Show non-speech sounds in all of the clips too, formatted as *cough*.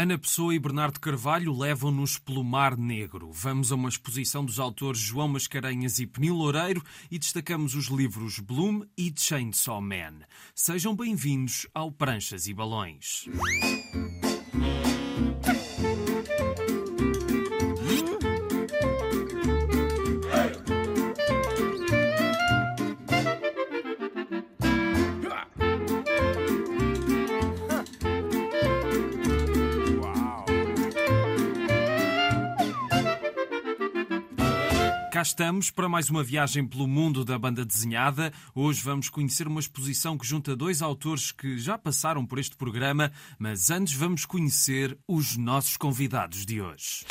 Ana Pessoa e Bernardo Carvalho levam-nos pelo Mar Negro. Vamos a uma exposição dos autores João Mascarenhas e Penil Loureiro e destacamos os livros Bloom e Chainsaw Man. Sejam bem-vindos ao Pranchas e Balões. Cá estamos para mais uma viagem pelo mundo da banda desenhada. Hoje vamos conhecer uma exposição que junta dois autores que já passaram por este programa, mas antes vamos conhecer os nossos convidados de hoje.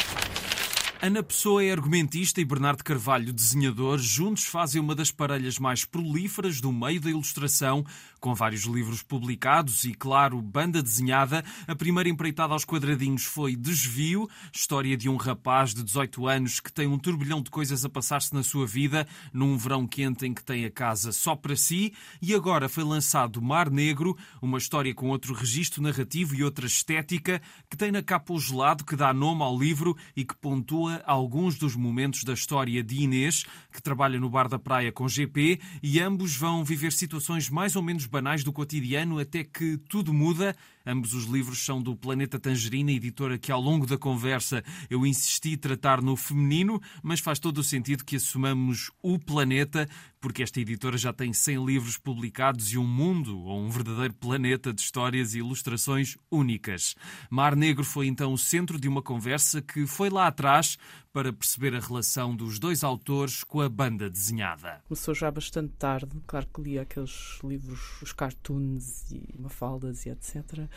Ana Pessoa é argumentista e Bernardo Carvalho, desenhador, juntos fazem uma das parelhas mais prolíferas do meio da ilustração, com vários livros publicados e, claro, banda desenhada. A primeira empreitada aos quadradinhos foi Desvio, história de um rapaz de 18 anos que tem um turbilhão de coisas a passar-se na sua vida, num verão quente em que tem a casa só para si, e agora foi lançado Mar Negro, uma história com outro registro narrativo e outra estética, que tem na capa o gelado que dá nome ao livro e que pontua alguns dos momentos da história de Inês, que trabalha no bar da praia com GP, e ambos vão viver situações mais ou menos banais do cotidiano até que tudo muda. Ambos os livros são do Planeta Tangerina, editora que ao longo da conversa eu insisti tratar no feminino, mas faz todo o sentido que assumamos o planeta, porque esta editora já tem 100 livros publicados e um mundo, ou um verdadeiro planeta de histórias e ilustrações únicas. Mar Negro foi então o centro de uma conversa que foi lá atrás para perceber a relação dos dois autores com a banda desenhada. Começou já bastante tarde, claro que li aqueles livros, os cartoons e mafaldas e etc.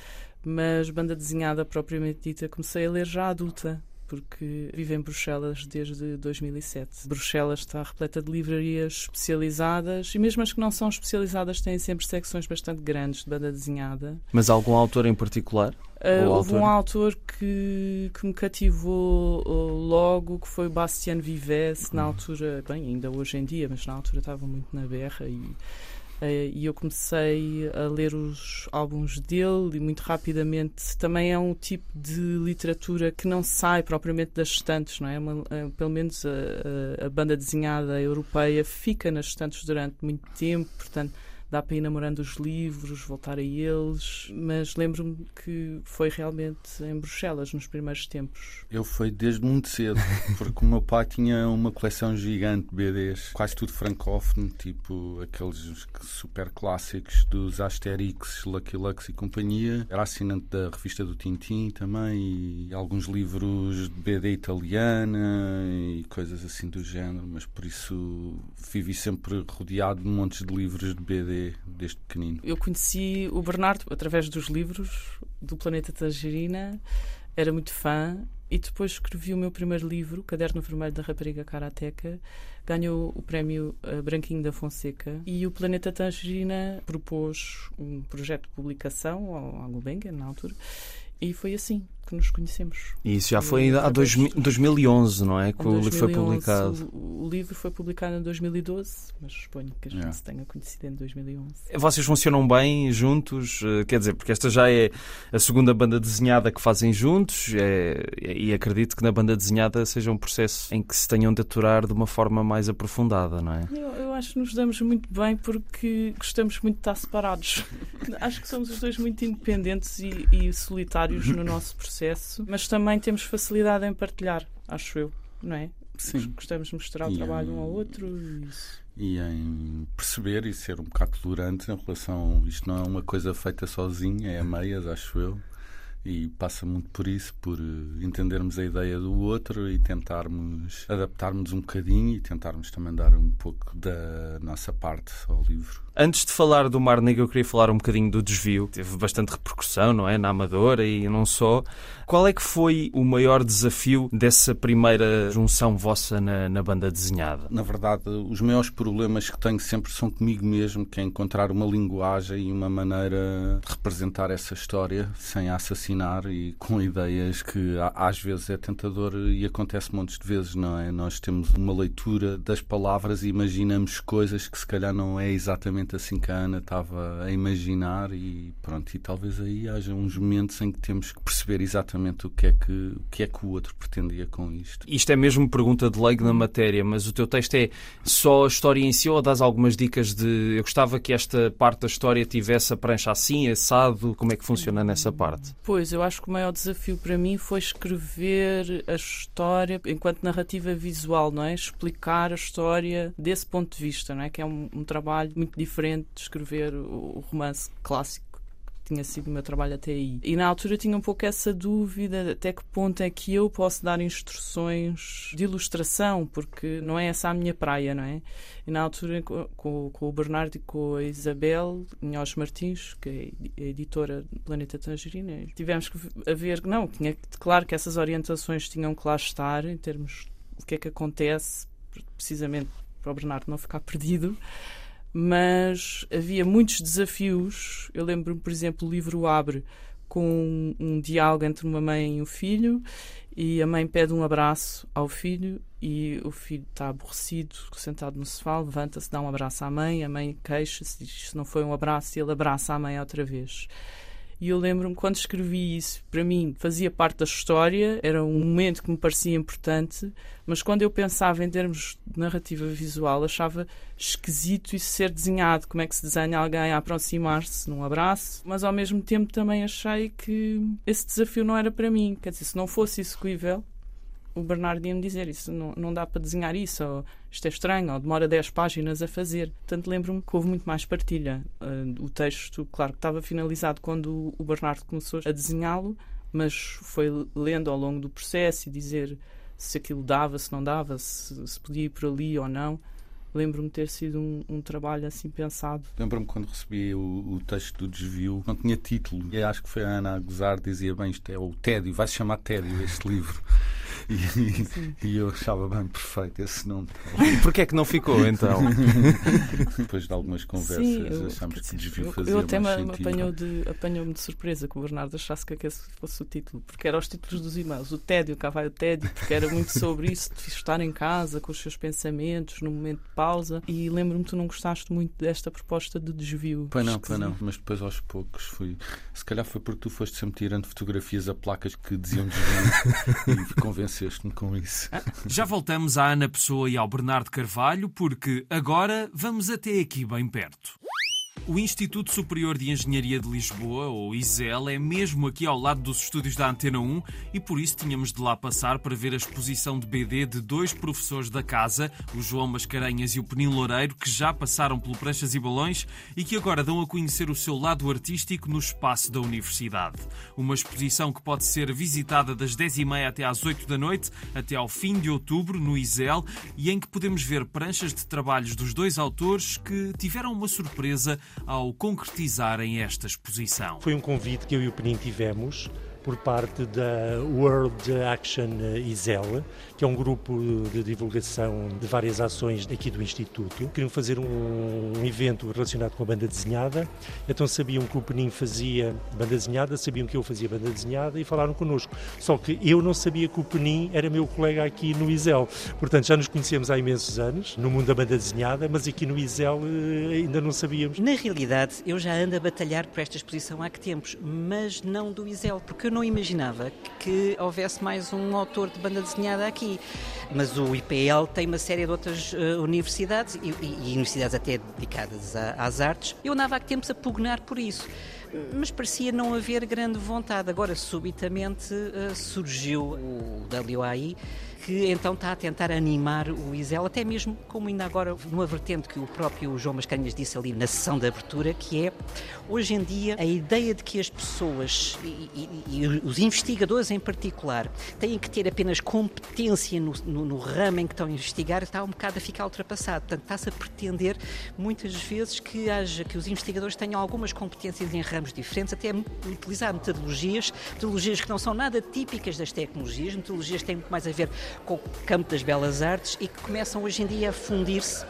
Mas banda desenhada propriamente dita comecei a ler já adulta, porque vivo em Bruxelas desde 2007. Bruxelas está repleta de livrarias especializadas e mesmo as que não são especializadas têm sempre secções bastante grandes de banda desenhada. Mas algum autor em particular? Uh, houve autor? um autor que, que me cativou uh, logo, que foi Bastien Vives, na altura, bem, ainda hoje em dia, mas na altura estava muito na berra e e eu comecei a ler os álbuns dele e muito rapidamente também é um tipo de literatura que não sai propriamente das estantes, não é? Uma, uh, pelo menos a, a, a, banda desenhada europeia fica nas estantes durante muito tempo, portanto dá para ir namorando os livros, voltar a eles, mas lembro-me que foi realmente em Bruxelas nos primeiros tempos. Eu fui desde muito cedo, *laughs* porque o meu pai tinha uma coleção gigante de BDs, quase tudo francófono, tipo aqueles super clássicos dos Asterix, Lucky Lux e companhia. Era assinante da revista do Tintin também e alguns livros de BD italiana e coisas assim do género, mas por isso vivi sempre rodeado de montes de livros de BD desde pequenino? Eu conheci o Bernardo através dos livros do Planeta Tangerina, era muito fã e depois escrevi o meu primeiro livro, Caderno Vermelho da Rapariga Karateca, ganhou o prémio eh, Branquinho da Fonseca e o Planeta Tangerina propôs um projeto de publicação ao Gulbenkian, na altura, e foi assim que nos conhecemos. E isso já foi há dois, 2011, não é? Que o livro foi publicado. O, o, livro foi publicado em 2012, mas suponho que a gente se tenha conhecido em 2011. Vocês funcionam bem juntos? Eh, quer dizer, porque esta já é a segunda banda desenhada que fazem juntos é, e acredito que na banda desenhada seja um processo em que se tenham de aturar de uma forma mais aprofundada, não é? Eu, eu acho que nos damos muito bem porque gostamos muito de estar separados. *laughs* acho que somos os dois muito independentes e, e solitários no nosso processo mas também temos facilidade em partilhar, acho eu, não é? Sim. Gostamos de mostrar o trabalho em, um ao outro e isso. E em perceber e ser um bocado tolerante em relação. Isto não é uma coisa feita sozinha, é a meias, acho eu e passa muito por isso, por eh, entendermos a ideia do outro e tentarmos adaptarmos um bocadinho e tentarmos também dar um pouco da nossa parte ao livro. Antes de falar do Mar Negro, eu queria falar um bocadinho do desvio. Teve bastante repercussão, não é? Na Amadora e não só. Qual é que foi o maior desafio dessa primeira junção vossa na, na banda desenhada? Na verdade, os maiores problemas que tenho sempre são comigo mesmo, que é encontrar uma linguagem e uma maneira de representar essa história sem a assassinato fascinar e com ideias que às vezes é tentador e acontece montes de vezes, não é? Nós temos uma leitura das palavras e imaginamos coisas que se calhar não é exatamente assim que a Ana estava a imaginar e pronto, e talvez aí haja uns momentos em que temos que perceber exatamente o que é que o, que é que o outro pretendia com isto. Isto é mesmo pergunta de leigo na matéria, mas o teu texto é só a história em si ou dás algumas dicas de eu gostava que esta parte da história tivesse a prancha assim, assado, como é que funciona nessa parte? Pois, eu acho que o maior desafio para mim foi escrever a história enquanto narrativa visual, não é? Explicar a história desse ponto de vista, não é? Que é um, um trabalho muito diferente de escrever o romance clássico tinha sido o meu trabalho até aí. E na altura tinha um pouco essa dúvida até que ponto é que eu posso dar instruções de ilustração, porque não é essa a minha praia, não é? E na altura, com, com o Bernardo e com a Isabel Nhoz Martins, que é a editora do Planeta Tangerina, tivemos que ver, não, tinha, claro que essas orientações tinham que lá estar em termos do que é que acontece, precisamente para o Bernardo não ficar *laughs* perdido mas havia muitos desafios. Eu lembro-me, por exemplo, o livro abre com um, diálogo entre uma mãe e um filho, e a mãe pede um abraço ao filho, e o filho está aborrecido, sentado no sofá, levanta-se, dá um abraço à mãe, a mãe queixa-se, diz que não foi um abraço, e ele abraça a mãe outra vez. E eu lembro-me quando escrevi isso, para mim fazia parte da história, era um momento que me parecia importante, mas quando eu pensava em termos de narrativa visual, achava esquisito isso ser desenhado. Como é que se desenha alguém a aproximar-se num abraço? Mas ao mesmo tempo também achei que esse desafio não era para mim. Quer dizer, se não fosse execuível, o Bernardo ia-me dizer isso, não, não dá para desenhar isso, ou isto é estranho, ou demora 10 páginas a fazer. Portanto, lembro-me que houve muito mais partilha. Uh, o texto, claro que estava finalizado quando o Bernardo começou a desenhá-lo, mas foi lendo ao longo do processo e dizer se aquilo dava, se não dava, se, se podia ir por ali ou não lembro-me ter sido um, um, trabalho assim pensado. Lembro-me quando recebi o, o, texto do desvio, não tinha título, e acho que foi a Ana a gozar, dizia bem, isto é o Tédio, vai-se chamar Tédio este livro. *laughs* E, e, eu achava bem perfeito esse nome. Porquê é que não ficou então? Depois de algumas conversas Sim, eu, achámos que desvio fazia Eu até me apanhou de, apanhou-me de surpresa que o Bernardo achasse que esse fosse o título, porque eram os títulos dos e-mails. O tédio, cá vai o tédio, porque era muito sobre isso, de estar em casa com os seus pensamentos, no momento de pausa. E lembro-me que tu não gostaste muito desta proposta de desvio. Pois não, pois não, mas depois aos poucos fui. Se calhar foi porque tu foste sempre tirando fotografias a placas que diziam desvio *laughs* e convenceste convenceste-me com isso. Já voltamos à Ana Pessoa e ao Bernardo Carvalho, porque agora vamos até aqui bem perto. O Instituto Superior de Engenharia de Lisboa, ou ISEL, é mesmo aqui ao lado dos estúdios da Antena 1 e por isso tínhamos de lá passar para ver a exposição de BD de dois professores da casa, o João Mascarenhas e o Penin Loureiro, que já passaram pelo Pranchas e Balões e que agora dão a conhecer o seu lado artístico no espaço da universidade. Uma exposição que pode ser visitada das 10h30 até às 8 da noite, até ao fim de outubro, no ISEL, e em que podemos ver pranchas de trabalhos dos dois autores que tiveram uma surpresa ao concretizarem esta exposição. Foi um convite que eu e o Penin tivemos por parte da World Action ISEL, que é um grupo de divulgação de várias ações aqui do Instituto. Queriam fazer um, evento relacionado com a banda desenhada, então sabiam que o Penin fazia banda desenhada, sabiam que eu fazia banda desenhada e falaram connosco. Só que eu não sabia que o Penin era meu colega aqui no ISEL. Portanto, já nos conhecemos há imensos anos, no mundo da banda desenhada, mas aqui no ISEL eh, ainda não sabíamos. Na realidade, eu já ando a batalhar por esta exposição há que tempos, mas não do ISEL, porque eu não imaginava que houvesse mais um autor de banda desenhada aqui. Mas o IPL tem uma série de outras uh, universidades e, e, e, universidades até dedicadas a, às artes. Eu andava há tempos a pugnar por isso mas parecia não haver grande vontade. Agora, subitamente, uh, surgiu o WAI que então está a tentar animar o Isel, até mesmo como ainda agora numa vertente que o próprio João Mascarenhas disse ali na sessão de abertura, que é hoje em dia a ideia de que as pessoas e, e, e os investigadores em particular têm que ter apenas competência no, no, no, ramo em que estão a investigar está um bocado a ficar ultrapassado. Portanto, está-se a pretender muitas vezes que haja que os investigadores tenham algumas competências em ramos diferentes, até utilizar metodologias, metodologias que não são nada típicas das tecnologias, metodologias que têm muito mais a ver com o campo das belas artes e que começam hoje em dia a fundir-se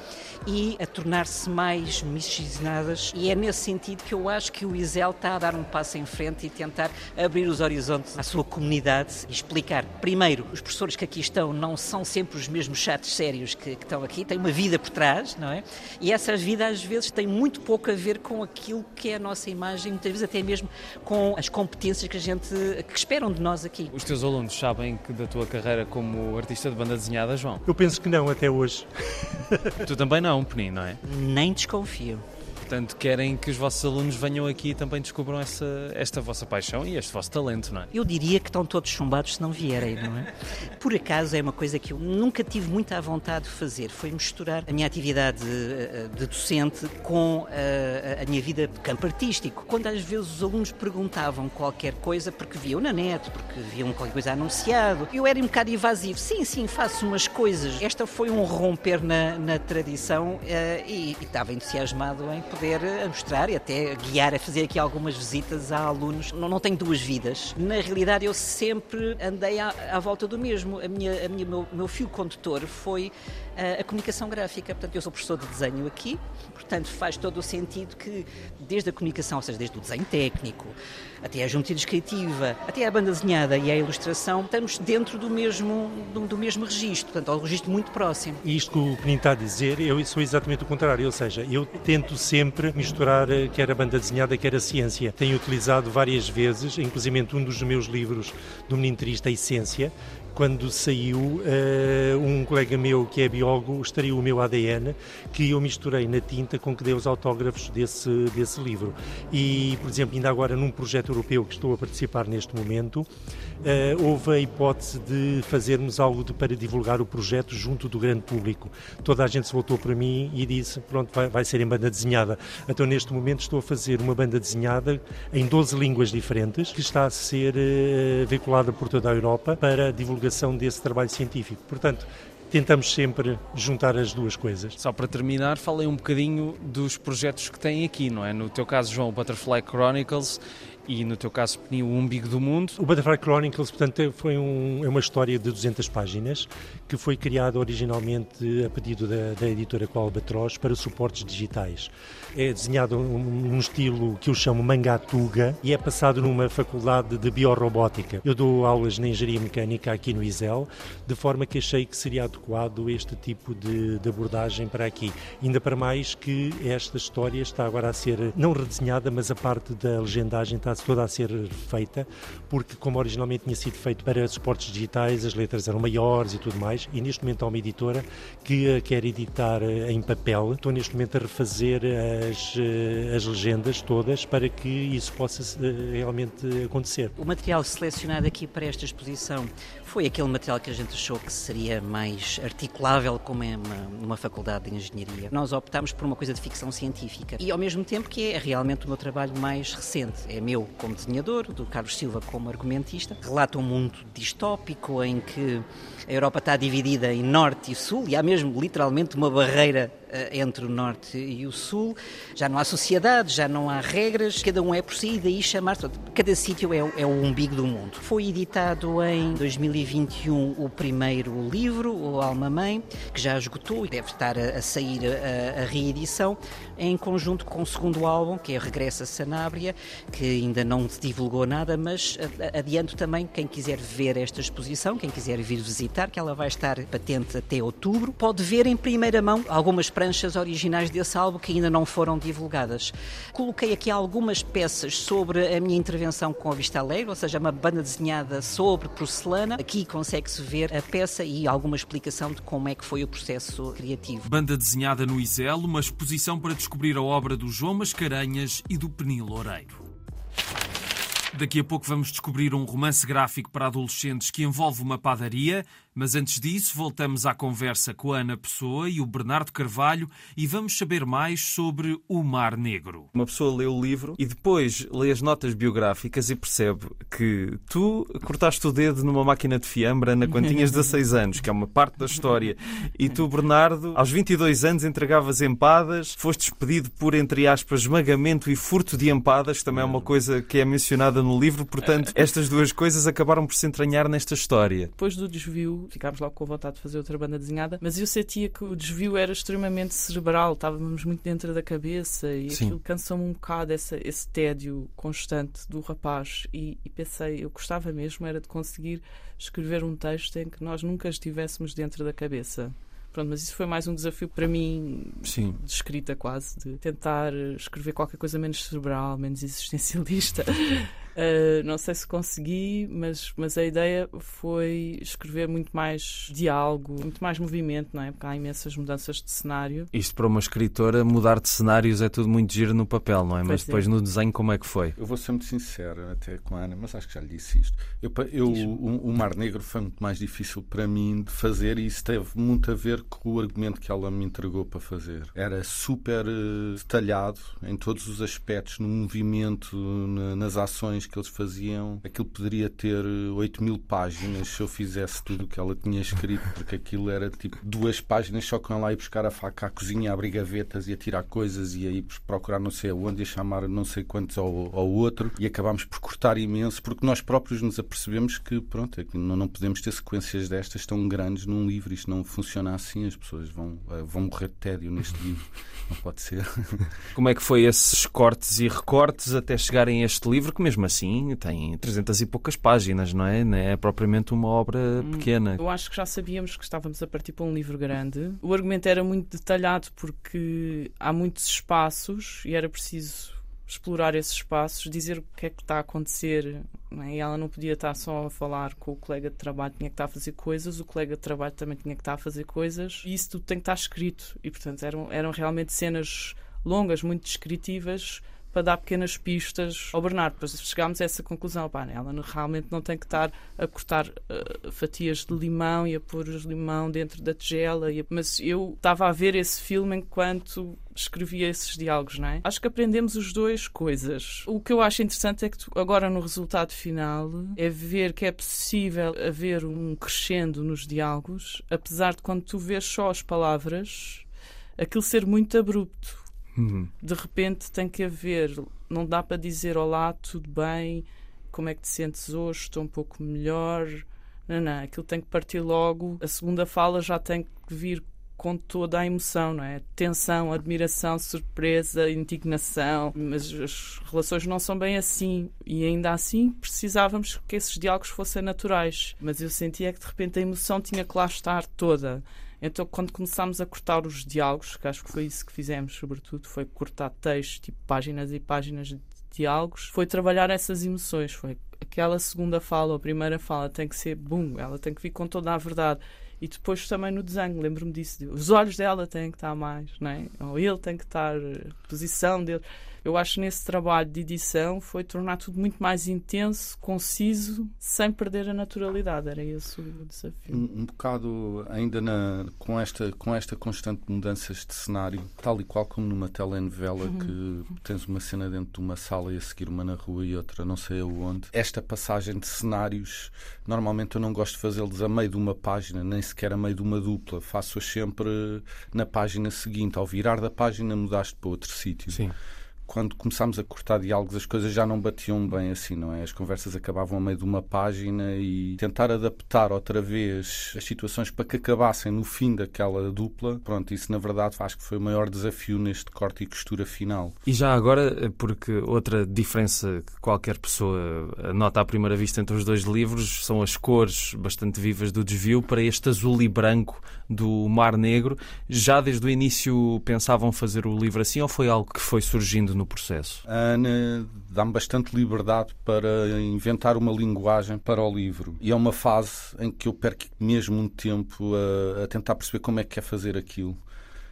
e a tornar-se mais miscigenadas. E é nesse sentido que eu acho que o ISEL está a dar um passo em frente e tentar abrir os horizontes à sua comunidade e explicar. Primeiro, os professores que aqui estão não são sempre os mesmos chatos sérios que, que estão aqui, têm uma vida por trás, não é? E essa vida às vezes tem muito pouco a ver com aquilo que é a nossa imagem, muitas vezes até mesmo com as competências que a gente que esperam de nós aqui. Os teus alunos sabem que da tua carreira como artista de banda desenhada, João? Eu penso que não, até hoje. tu também não, Penin, não é? Nem desconfio portanto, querem que os vossos alunos venham aqui e também descubram essa, esta vossa paixão e este vosso talento, não é? Eu diria que estão todos chumbados se não vierem, não é? Por acaso é uma coisa que eu nunca tive muita vontade de fazer, foi misturar a minha atividade eh, de docente com a, eh, a minha vida de campo artístico. Quando às vezes os alunos perguntavam qualquer coisa, porque viam na net, porque viam qualquer coisa anunciado, eu era um bocado evasivo. Sim, sim, faço umas coisas. Esta foi um romper na, na tradição uh, e, e estava entusiasmado em poder poder mostrar e até guiar a fazer aqui algumas visitas a alunos. Não, não tenho duas vidas. Na realidade, eu sempre andei à, à volta do mesmo. A minha, a minha, meu, meu fio condutor foi a, eh, a comunicação gráfica. Portanto, eu sou professor de desenho aqui, portanto, faz todo o sentido que, desde a comunicação, ou seja, desde o desenho técnico, até a geometria descritiva, até a banda desenhada e a ilustração, estamos dentro do mesmo, do, do mesmo registro, portanto, é um registro muito próximo. E isto que o Penin está a dizer, eu sou exatamente o contrário, ou seja, eu tento sempre misturar eh, quer a banda desenhada, quer a ciência. Tenho utilizado várias vezes, inclusive um dos meus livros do Menino Triste, a Essência, quando saiu, uh, um colega meu que é biólogo extraiu o meu ADN que eu misturei na tinta com que dei os autógrafos desse, desse livro. E, por exemplo, ainda agora num projeto europeu que estou a participar neste momento, uh, houve a hipótese de fazermos algo de, para divulgar o projeto junto do grande público. Toda a gente se voltou para mim e disse: pronto, vai, vai ser em banda desenhada. Então, neste momento, estou a fazer uma banda desenhada em 12 línguas diferentes que está a ser uh, veiculada por toda a Europa para divulgação desse trabalho científico. Portanto, tentamos sempre juntar as duas coisas. Só para terminar, falei um bocadinho dos projetos que têm aqui, não é? No teu caso, João, o Butterfly Chronicles e no teu caso, o umbigo do mundo. O Butterfly Chronicles, portanto, foi um, é uma história de 200 páginas que foi criada originalmente a pedido da, da editora Qualbatroz para suportes digitais. É desenhado num estilo que eu chamo mangatuga e é passado numa faculdade de biorrobótica. Eu dou aulas na engenharia mecânica aqui no ISEL, de forma que achei que seria adequado este tipo de, de abordagem para aqui. Ainda para mais que esta história está agora a ser não redesenhada, mas a parte da legendagem está toda a ser feita, porque como originalmente tinha sido feito para suportes digitais, as letras eram maiores e tudo mais, e neste momento há uma editora que quer editar eh, em papel. Estou neste momento a refazer as, eh, as legendas todas para que isso possa eh, realmente acontecer. O material selecionado aqui para esta exposição foi aquele material que a gente achou que seria mais articulável como é uma, uma faculdade de engenharia. Nós optámos por uma coisa de ficção científica e ao mesmo tempo que é realmente o meu trabalho mais recente. É meu como desenhador, do Carlos Silva como argumentista. Relata um mundo distópico em que a Europa está dividida em norte e sul e há mesmo literalmente uma barreira entre o norte e o sul. Já não há sociedade, já não há regras, cada um é por si e daí chamar-se. Cada sítio é, é, o umbigo do mundo. Foi editado em 2021 o primeiro livro, o Alma Mãe, que já esgotou e deve estar a, a sair a, a, reedição, em conjunto com o segundo álbum, que é Regressa Sanábria, que ainda não se divulgou nada, mas adianto também quem quiser ver esta exposição, quem quiser vir visitar, que ela vai estar patente até outubro, pode ver em primeira mão algumas pranchas originais desse álbum que ainda não foram divulgadas. Coloquei aqui algumas peças sobre a minha intervenção com a Vista Alegre, ou seja, uma banda desenhada sobre porcelana. Aqui consegue-se ver a peça e alguma explicação de como é que foi o processo criativo. Banda desenhada no Isel, uma exposição para descobrir a obra do João Mascarenhas e do Penil Loureiro. Daqui a pouco vamos descobrir um romance gráfico para adolescentes que envolve uma padaria, mas antes disso voltamos à conversa com a Ana Pessoa e o Bernardo Carvalho e vamos saber mais sobre o Mar Negro. Uma pessoa lê o livro e depois lê as notas biográficas e percebe que tu cortaste o dedo numa máquina de fiambra na quando tinhas 16 anos, que é uma parte da história, e tu, Bernardo, aos 22 anos entregavas empadas, foste despedido por, entre aspas, esmagamento e furto de empadas, que também é uma coisa que é mencionada no livro, portanto, estas duas coisas acabaram por se entranhar nesta história. Depois do desvio ficámos logo com vontade de fazer outra banda desenhada, mas eu sentia que o desvio era extremamente cerebral, estávamos muito dentro da cabeça e Sim. aquilo cansou-me um bocado essa, esse tédio constante do rapaz e, e pensei, eu gostava mesmo era de conseguir escrever um texto em que nós nunca estivéssemos dentro da cabeça. Pronto, mas isso foi mais um desafio para mim Sim. de escrita quase, de tentar escrever qualquer coisa menos cerebral, menos existencialista. *laughs* Uh, não sei se consegui, mas, mas a ideia foi escrever muito mais diálogo, muito mais movimento, não é? Porque há imensas mudanças de cenário. Isto para uma escritora, mudar de cenários é tudo muito giro no papel, não é? Mas Pois é. depois no desenho, como é que foi? Eu vou ser muito sincero até com a Ana, mas acho que já lhe disse isto. Eu, eu- o, o Mar Negro foi muito mais difícil para mim de fazer e isso teve muito a ver com o argumento que ela me entregou para fazer. Era super eh, detalhado em todos os aspectos, no movimento, na- nas ações que eles faziam. Aquilo poderia ter eh, 8 mil páginas se eu fizesse tudo o que ela tinha escrito, porque aquilo era tipo duas páginas só com ela ir buscar a faca à cozinha, a abrir gavetas e a tirar coisas e a ir procurar não sei aonde e chamar não sei quantos ao, ao outro e acabámos por cortar imenso porque nós próprios nos apercebemos que pronto, é que não, não podemos ter sequências destas tão grandes num livro, isto não funciona assim, as pessoas vão, eh, vão morrer de tédio neste livro, não pode ser. Como é que foi esses cortes e recortes até chegarem a este livro, que mesmo assim tem 300 e poucas páginas, não é? Não é propriamente uma obra pequena. Eu acho que já sabíamos que estávamos a partir para um livro grande. O argumento era muito detalhado porque há muitos espaços e era preciso explorar esses espaços, dizer o que é que está a acontecer. É? E ela não podia estar só a falar com o colega de trabalho, tinha que estar a fazer coisas, o colega de trabalho também tinha que estar a fazer coisas, e isso tudo tem que estar escrito. E, portanto, eram, eram realmente cenas longas, muito descritivas, para dar pequenas pistas ao Bernardo. Depois chegámos a essa conclusão. Pá, ela não- realmente não tem que estar a cortar eh, fatias de limão e a pôr os limão dentro da tigela. a- Mas eu estava a ver esse filme enquanto escrevia esses diálogos, não é? Acho que aprendemos os dois coisas. O que eu acho interessante é que tu, agora no resultado final é ver que é possível haver um crescendo nos diálogos, apesar de quando tu vês só as palavras, aquilo ser muito abrupto Uhum. de repente tem que haver, não dá para dizer olá, tudo bem, como é que te sentes hoje, estou um pouco melhor. Não, não, aquilo tem que partir logo. A segunda fala já tem que vir com toda a emoção, não é? Tensão, admiração, surpresa, indignação. Mas as relações não são bem assim. E ainda assim precisávamos que esses diálogos fossem naturais. Mas eu sentia que de repente a emoção tinha que lá estar toda. Então, quando começámos a cortar os diálogos, que acho que foi isso que fizemos, sobretudo, foi cortar textos, tipo páginas e páginas de diálogos, foi trabalhar essas emoções. Foi aquela segunda fala, ou primeira fala, tem que ser bum, ela tem que vir com toda a verdade. E depois também no desenho, lembro-me disso. Os olhos dela têm que estar mais, não é? Ou ele tem que estar, a posição dele. Eu acho que nesse trabalho de edição foi tornar tudo muito mais intenso, conciso, sem perder a naturalidade. Era esse o desafio. Um, um bocado ainda na, com, esta, com esta constante mudanças de cenário, tal e qual como numa telenovela que tens uma cena dentro de uma sala e a seguir uma na rua e outra não sei aonde. Esta passagem de cenários, normalmente eu não gosto de fazê-los a meio de uma página, nem sequer a meio de uma dupla. Faço-os sempre na página seguinte. Ao virar da página mudaste para outro sítio Sim. Quando começámos a cortar diálogos, as coisas já não batiam bem assim, não é? As conversas acabavam a meio de uma página e tentar adaptar outra vez as situações para que acabassem no fim daquela dupla, pronto, isso na verdade acho que foi o maior desafio neste corte e costura final. E já agora, porque outra diferença que qualquer pessoa nota à primeira vista entre os dois livros são as cores bastante vivas do desvio para este azul e branco do Mar Negro. Já desde o início pensavam fazer o livro assim ou foi algo que foi surgindo no processo? A Ana dá-me bastante liberdade para inventar uma linguagem para o livro. E é uma fase em que eu perco mesmo um tempo a, a tentar perceber como é que quer fazer aquilo.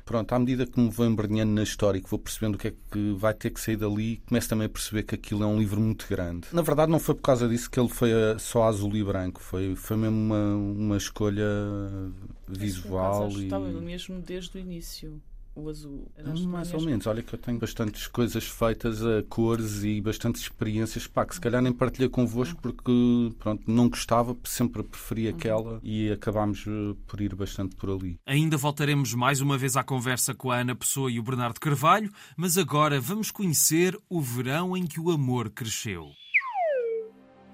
Pronto, à medida que me vou embrenhando na história e que vou percebendo o que é que vai ter que sair dali, começo também a perceber que aquilo é um livro muito grande. Na verdade, não foi por causa disso que ele foi só azul e branco, foi, foi mesmo uma, uma escolha visual Isso, e. Estava mesmo desde o início, o azul. Era Hum, Mais ou menos, olha que eu tenho bastantes coisas feitas a cores e bastantes experiências pá, que se calhar nem partilhei convosco porque pronto, não gostava, sempre preferi aquela e acabámos eh, por ir bastante por ali. Ainda voltaremos mais uma vez à conversa com a Ana Pessoa e o Bernardo Carvalho, mas agora vamos conhecer o verão em que o amor cresceu.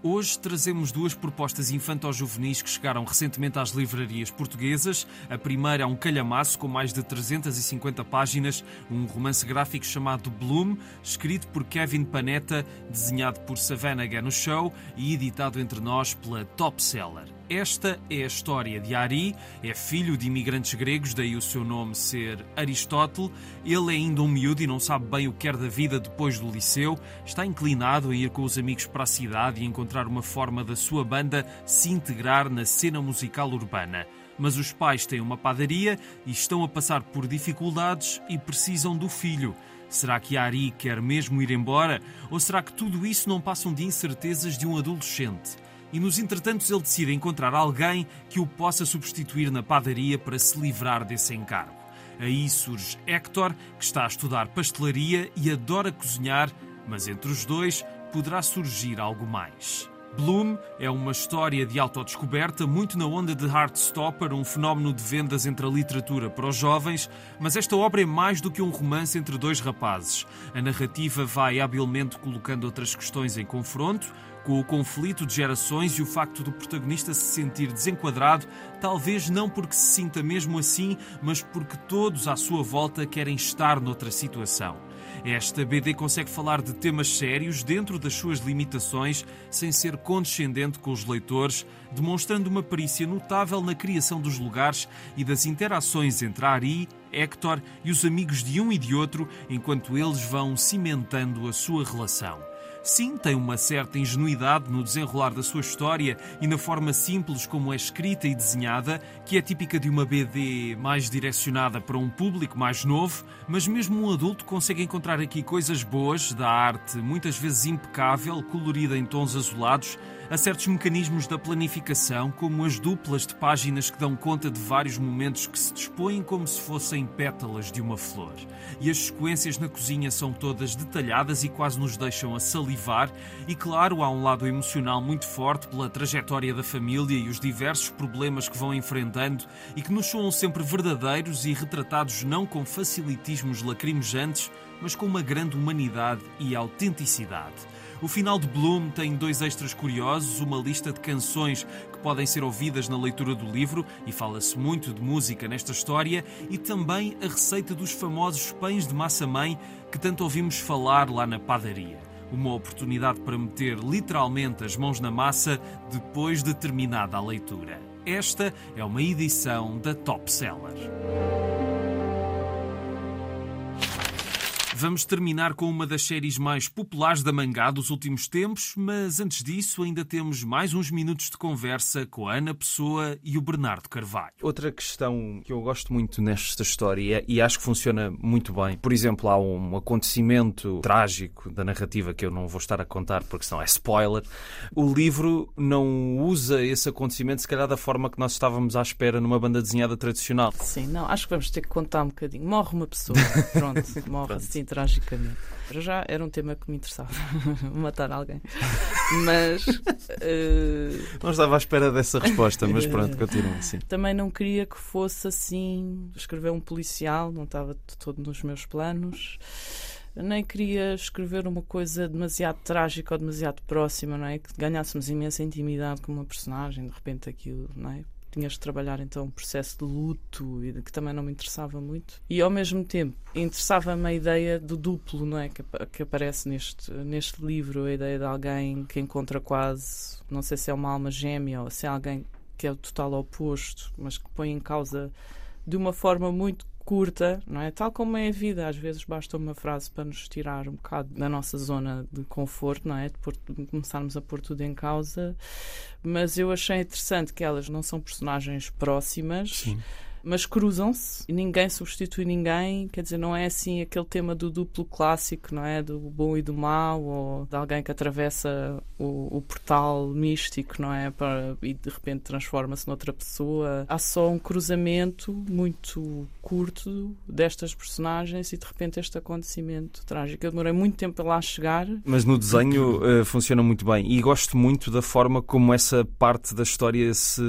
Hoje trazemos duas propostas infanto-juvenis que chegaram recentemente às livrarias portuguesas. A primeira é um calhamaço com mais de 350 páginas, um romance gráfico chamado Bloom, escrito por Kevin Panetta, desenhado por Savannah Gano Show e editado entre nós pela Top Seller. Esta é a história de Ari, é filho de imigrantes gregos, daí o seu nome ser Aristóteles. Ele é ainda um miúdo e não sabe bem o que quer da vida depois do liceu. Está inclinado a ir com os amigos para a cidade e encontrar uma forma da sua banda se integrar na cena musical urbana. Mas os pais têm uma padaria e estão a passar por dificuldades e precisam do filho. Será que Ari quer mesmo ir embora? Ou será que tudo isso não passam de incertezas de um adolescente? E nos entretantos ele decide encontrar alguém que o possa substituir na padaria para se livrar desse encargo. Aí surge Hector, que está a estudar pastelaria e adora cozinhar, mas entre os dois poderá surgir algo mais. Bloom é uma história de autodescoberta muito na onda de Heartstopper, um fenómeno de vendas entre a literatura para os jovens, mas esta obra é mais do que um romance entre dois rapazes. A narrativa vai habilmente colocando outras questões em confronto, com o conflito de gerações e o facto do protagonista se sentir desenquadrado, talvez não porque se sinta mesmo assim, mas porque todos à sua volta querem estar noutra situação. Esta BD consegue falar de temas sérios dentro das suas limitações, sem ser condescendente com os leitores, demonstrando uma perícia notável na criação dos lugares e das interações entre Ari, Hector e os amigos de um e de outro, enquanto eles vão cimentando a sua relação. Sim, tem uma certa ingenuidade no desenrolar da sua história e na forma simples como é escrita e desenhada, que é típica de uma BD mais direcionada para um público mais novo, mas mesmo um adulto consegue encontrar aqui coisas boas da arte, muitas vezes impecável, colorida em tons azulados, a certos mecanismos da planificação, como as duplas de páginas que dão conta de vários momentos que se dispõem como se fossem pétalas de uma flor. E as sequências na cozinha são todas detalhadas e quase nos deixam a salivar. E claro, há um lado emocional muito forte pela trajetória da família e os diversos problemas que vão enfrentando e que nos soam sempre verdadeiros e retratados não com facilitismos lacrimejantes, mas com uma grande humanidade e autenticidade. O final de Bloom tem dois extras curiosos, uma lista de canções que podem ser ouvidas na leitura do livro, e fala-se muito de música nesta história, e também a receita dos famosos pães de massa-mãe que tanto ouvimos falar lá na padaria. Uma oportunidade para meter literalmente as mãos na massa depois de terminada a leitura. Esta é uma edição da Top Seller. Vamos terminar com uma das séries mais populares da mangá dos últimos tempos, mas antes disso ainda temos mais uns minutos de conversa com a Ana Pessoa e o Bernardo Carvalho. Outra questão que eu gosto muito nesta história e acho que funciona muito bem, por exemplo, há um acontecimento trágico da narrativa que eu não vou estar a contar porque senão é spoiler. O livro não usa esse acontecimento se calhar da forma que nós estávamos à espera numa banda desenhada tradicional. Sim, não, acho que vamos ter que contar um bocadinho. Morre uma pessoa, *laughs* pronto, morre assim tragicamente. Para já era um tema que me interessava, *laughs* matar alguém. Mas. Uh... Não estava à espera dessa resposta, mas pronto, *laughs* continua assim. Também não queria que fosse assim. Escrever um policial, não estava todo nos meus planos nem queria escrever uma coisa demasiado trágica ou demasiado próxima, não é? Que ganhássemos imensa intimidade com uma personagem, de repente aquilo, não é? Tinhas de trabalhar então um processo de luto e que também não me interessava muito. E ao mesmo tempo interessava-me a ideia do duplo, não é? Que, que aparece neste, neste livro, a ideia de alguém que encontra quase, não sei se é uma alma gêmea ou se é alguém que é o total oposto, mas que põe em causa de uma forma muito curta, não é? Tal como é a vida, às vezes basta uma frase para nos tirar um bocado da nossa zona de conforto, não é? De, de começarmos a pôr tudo em causa. Mas eu achei interessante que elas não são personagens próximas. Sim mas cruzam-se e ninguém substitui ninguém. Quer dizer, não é assim aquele tema do duplo clássico, não é? Do bom e do mau, ou de alguém que atravessa o, o portal místico, não é? Para, e de repente transforma-se noutra pessoa. Há só um cruzamento muito curto destas personagens e de repente este acontecimento trágico. Eu demorei muito tempo a lá chegar. Mas no desenho uh, funciona muito bem e gosto muito da forma como essa parte da história se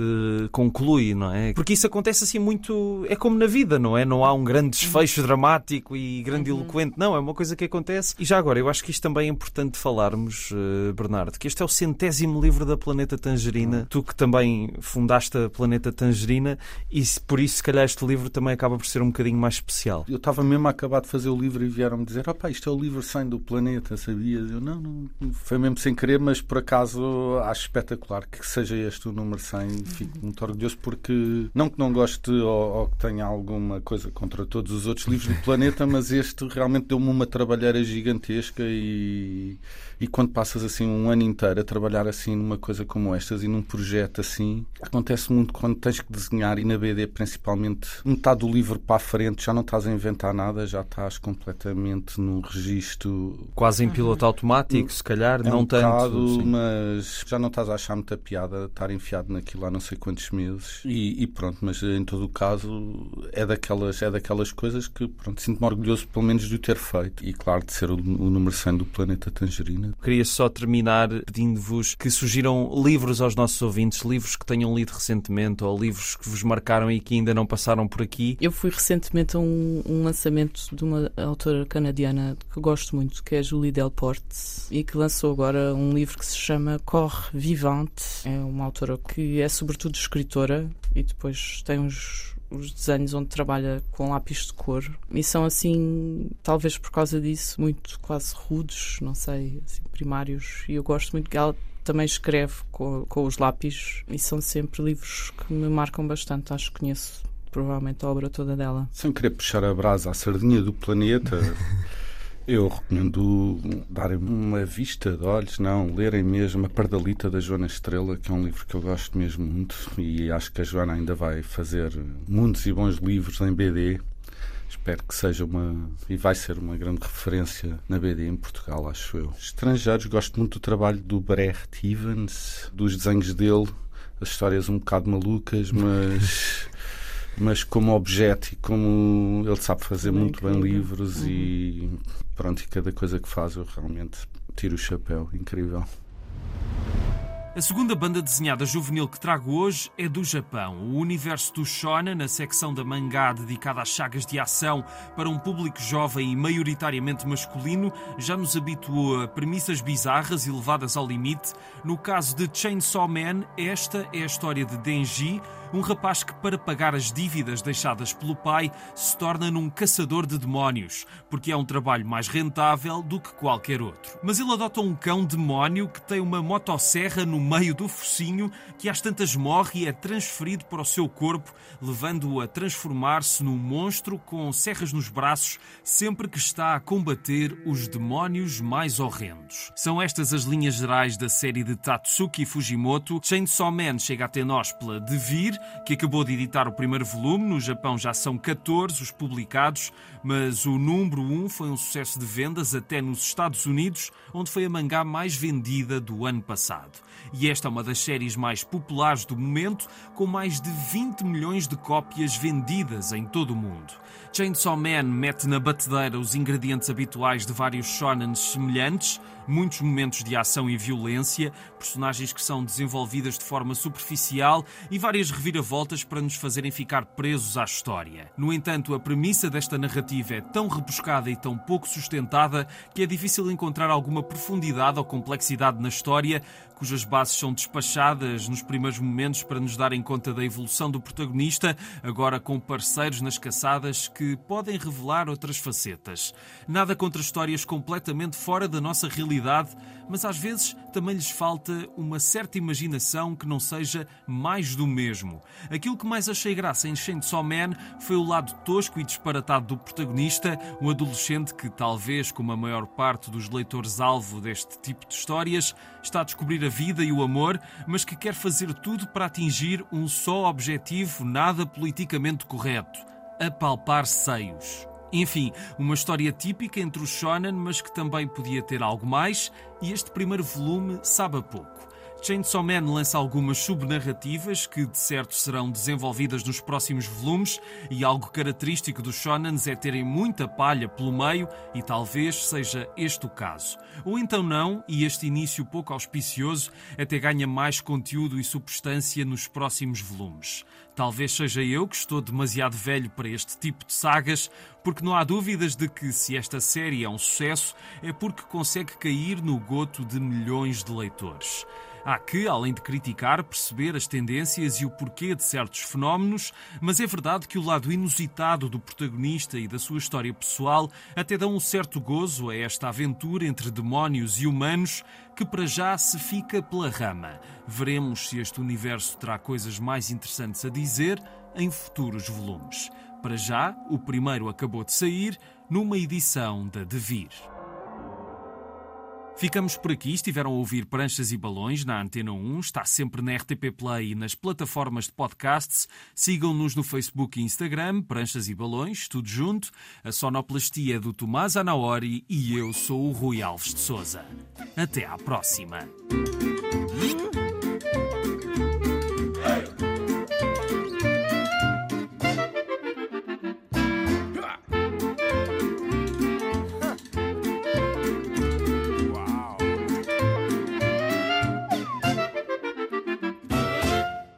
conclui, não é? Porque isso acontece assim muito muito. É como na vida, não é? Não há um grande desfecho dramático e grandiloquente. Uhum. Não, é uma coisa que acontece. E já agora, eu acho que isto também é importante falarmos, uh, Bernardo, que este é o centésimo livro da Planeta Tangerina. Uhum. Tu que também fundaste a Planeta Tangerina e por isso, se calhar, este livro também acaba por ser um bocadinho mais especial. Eu estava mesmo a acabar de fazer o livro e vieram-me dizer: opá, isto é o livro 100 do planeta, sabias? Eu não, não, foi mesmo sem querer, mas por acaso acho espetacular que seja este o número 100. Fico muito orgulhoso porque, não que não goste ou, ou que tenha alguma coisa contra todos os outros livros do planeta, mas este realmente deu-me uma trabalheira gigantesca e, e quando passas assim um ano inteiro a trabalhar assim numa coisa como estas e num projeto assim, acontece muito quando tens que desenhar e na BD principalmente metade do livro para a frente já não estás a inventar nada, já estás completamente num registro. Quase em piloto automático, se calhar, é não um tanto, bocado, mas já não estás a achar muita piada estar enfiado naquilo há não sei quantos meses e, e pronto, mas em todo o caso é daquelas, é daquelas coisas que pronto, sinto-me orgulhoso pelo menos de o ter feito e claro de ser o, o número 100 do Planeta Tangerina. Queria só terminar pedindo-vos que sugiram livros aos nossos ouvintes, livros que tenham lido recentemente ou livros que vos marcaram e que ainda não passaram por aqui. Eu fui recentemente a um, um lançamento de uma autora canadiana que gosto muito, que é Julie Delporte, e que lançou agora um livro que se chama Corre Vivante. É uma autora que é sobretudo escritora e depois tem uns os desenhos onde trabalha com lápis de cor e são assim, talvez por causa disso, muito quase rudes, não sei, assim, primários. E eu gosto muito que ela também escreve com, com os lápis e são sempre livros que me marcam bastante. Acho que conheço provavelmente a obra toda dela. Sem querer puxar a brasa à sardinha do planeta. *laughs* Eu recomendo darem uma vista de olhos, não, lerem mesmo a Pardalita da Joana Estrela, que é um livro que eu gosto mesmo muito e acho que a Joana ainda vai fazer muitos e bons livros em BD. Espero que seja uma. e vai ser uma grande referência na BD em Portugal, acho eu. Estrangeiros, gosto muito do trabalho do Brecht Evans, dos desenhos dele, as histórias um bocado malucas, mas. *laughs* mas como objeto e como ele sabe fazer muito bem livros uhum. e pronto, e cada coisa que faz eu realmente tiro o chapéu, incrível. A segunda banda desenhada juvenil que trago hoje é do Japão. O universo do Shonen, na secção da mangá dedicada às chagas de ação para um público jovem e maioritariamente masculino, já nos habituou a premissas bizarras e levadas ao limite. No caso de Chainsaw Man, esta é a história de Denji, um rapaz que, para pagar as dívidas deixadas pelo pai, se torna num caçador de demónios, porque é um trabalho mais rentável do que qualquer outro. Mas ele adota um cão demónio que tem uma motosserra no meio do focinho que às tantas morre e é transferido para o seu corpo, levando-o a transformar-se num monstro com serras nos braços sempre que está a combater os demónios mais horrendos. São estas as linhas gerais da série de Tatsuki Fujimoto. Chainsaw Man chega até nós pela Devir, que acabou de editar o primeiro volume. No Japão já são 14 os publicados, mas o número 1 foi um sucesso de vendas até nos Estados Unidos, onde foi a mangá mais vendida do ano passado. E esta é uma das séries mais populares do momento, com mais de 20 milhões de cópias vendidas em todo o mundo. Chainsaw Man mete na batedeira os ingredientes habituais de vários shonens semelhantes, muitos momentos de ação e violência, personagens que são desenvolvidas de forma superficial e várias reviravoltas para nos fazerem ficar presos à história. No entanto, a premissa desta narrativa é tão rebuscada e tão pouco sustentada que é difícil encontrar alguma profundidade ou complexidade na história, cujas bases são despachadas nos primeiros momentos para nos darem conta da evolução do protagonista, agora com parceiros nas caçadas que podem revelar outras facetas. Nada contra histórias completamente fora da nossa realidade mas às vezes também lhes falta uma certa imaginação que não seja mais do mesmo. Aquilo que mais achei graça em Chainsaw Man foi o lado tosco e disparatado do protagonista, um adolescente que, talvez como a maior parte dos leitores-alvo deste tipo de histórias, está a descobrir a vida e o amor, mas que quer fazer tudo para atingir um só objetivo nada politicamente correto: apalpar seios. Enfim, uma história típica entre o shonen, mas que também podia ter algo mais, e este primeiro volume sabe a pouco. Chainsaw Man lança algumas subnarrativas que, de certo, serão desenvolvidas nos próximos volumes, e algo característico dos shonens é terem muita palha pelo meio, e talvez seja este o caso. Ou então não, e este início pouco auspicioso até ganha mais conteúdo e substância nos próximos volumes. Talvez seja eu que estou demasiado velho para este tipo de sagas, porque não há dúvidas de que, se esta série é um sucesso, é porque consegue cair no goto de milhões de leitores. Há que, além de criticar, perceber as tendências e o porquê de certos fenómenos, mas é verdade que o lado inusitado do protagonista e da sua história pessoal até dão um certo gozo a esta aventura entre demónios e humanos que para já se fica pela rama. Veremos se este universo terá coisas mais interessantes a dizer em futuros volumes. Para já, o primeiro acabou de sair numa edição da Devir. Ficamos por aqui. Estiveram a ouvir Pranchas e Balões na Antena 1. Está sempre na RTP Play e nas plataformas de podcasts. Sigam-nos no Facebook e Instagram, Pranchas e Balões, tudo junto. A sonoplastia é do Tomás Anaori e eu sou o Rui Alves de Souza. Até à próxima.